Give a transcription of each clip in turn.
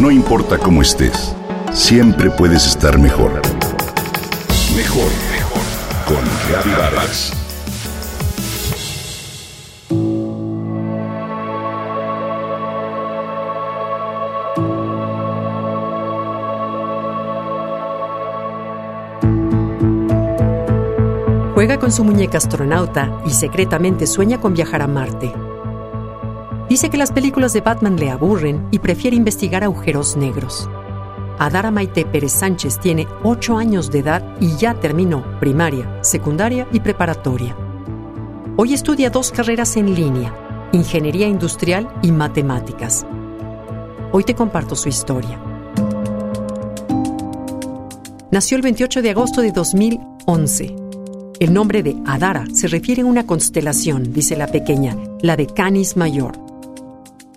No importa cómo estés, siempre puedes estar mejor. Mejor, mejor. Con Vargas. Juega con su muñeca astronauta y secretamente sueña con viajar a Marte. Dice que las películas de Batman le aburren y prefiere investigar agujeros negros. Adara Maite Pérez Sánchez tiene 8 años de edad y ya terminó primaria, secundaria y preparatoria. Hoy estudia dos carreras en línea, ingeniería industrial y matemáticas. Hoy te comparto su historia. Nació el 28 de agosto de 2011. El nombre de Adara se refiere a una constelación, dice la pequeña, la de Canis Mayor.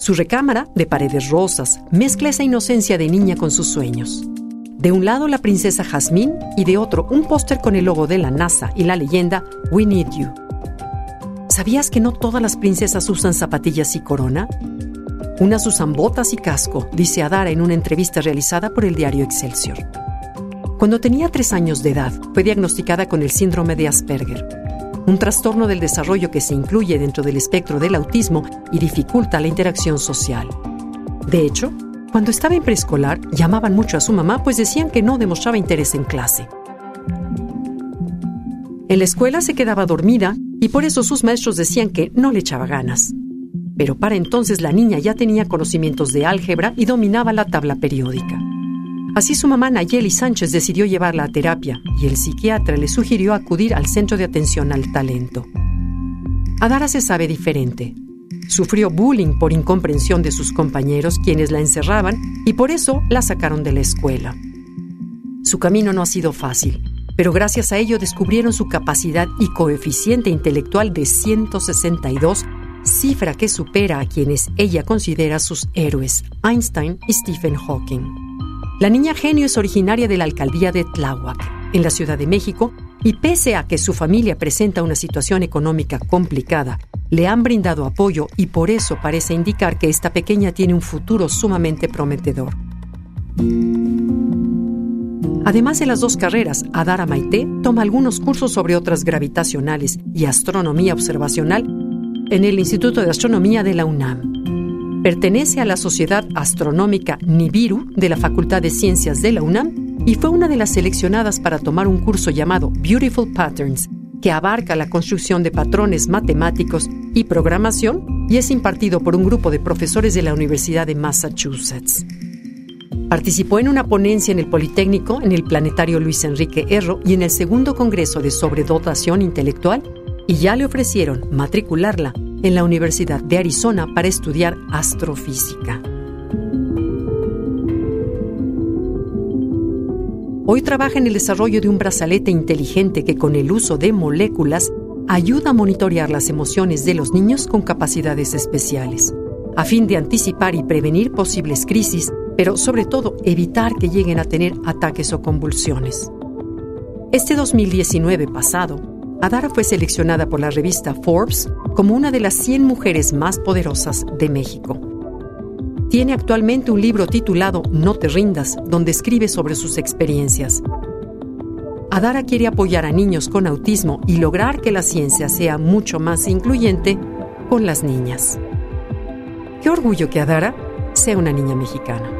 Su recámara, de paredes rosas, mezcla esa inocencia de niña con sus sueños. De un lado la princesa Jasmine y de otro un póster con el logo de la NASA y la leyenda We Need You. ¿Sabías que no todas las princesas usan zapatillas y corona? Unas usan botas y casco, dice Adara en una entrevista realizada por el diario Excelsior. Cuando tenía tres años de edad, fue diagnosticada con el síndrome de Asperger, un trastorno del desarrollo que se incluye dentro del espectro del autismo y dificulta la interacción social. De hecho, cuando estaba en preescolar, llamaban mucho a su mamá pues decían que no demostraba interés en clase. En la escuela se quedaba dormida y por eso sus maestros decían que no le echaba ganas. Pero para entonces la niña ya tenía conocimientos de álgebra y dominaba la tabla periódica. Así su mamá Nayeli Sánchez decidió llevarla a terapia y el psiquiatra le sugirió acudir al Centro de Atención al Talento. Adara se sabe diferente. Sufrió bullying por incomprensión de sus compañeros quienes la encerraban y por eso la sacaron de la escuela. Su camino no ha sido fácil, pero gracias a ello descubrieron su capacidad y coeficiente intelectual de 162, cifra que supera a quienes ella considera sus héroes, Einstein y Stephen Hawking. La niña genio es originaria de la alcaldía de Tláhuac, en la Ciudad de México, y pese a que su familia presenta una situación económica complicada, le han brindado apoyo y por eso parece indicar que esta pequeña tiene un futuro sumamente prometedor. Además de las dos carreras, Adara Maite toma algunos cursos sobre otras gravitacionales y astronomía observacional en el Instituto de Astronomía de la UNAM. Pertenece a la Sociedad Astronómica Nibiru de la Facultad de Ciencias de la UNAM y fue una de las seleccionadas para tomar un curso llamado Beautiful Patterns, que abarca la construcción de patrones matemáticos y programación y es impartido por un grupo de profesores de la Universidad de Massachusetts. Participó en una ponencia en el Politécnico, en el Planetario Luis Enrique Erro y en el segundo Congreso de Sobredotación Intelectual y ya le ofrecieron matricularla en la Universidad de Arizona para estudiar astrofísica. Hoy trabaja en el desarrollo de un brazalete inteligente que con el uso de moléculas ayuda a monitorear las emociones de los niños con capacidades especiales, a fin de anticipar y prevenir posibles crisis, pero sobre todo evitar que lleguen a tener ataques o convulsiones. Este 2019 pasado, Adara fue seleccionada por la revista Forbes como una de las 100 mujeres más poderosas de México. Tiene actualmente un libro titulado No te rindas, donde escribe sobre sus experiencias. Adara quiere apoyar a niños con autismo y lograr que la ciencia sea mucho más incluyente con las niñas. Qué orgullo que Adara sea una niña mexicana.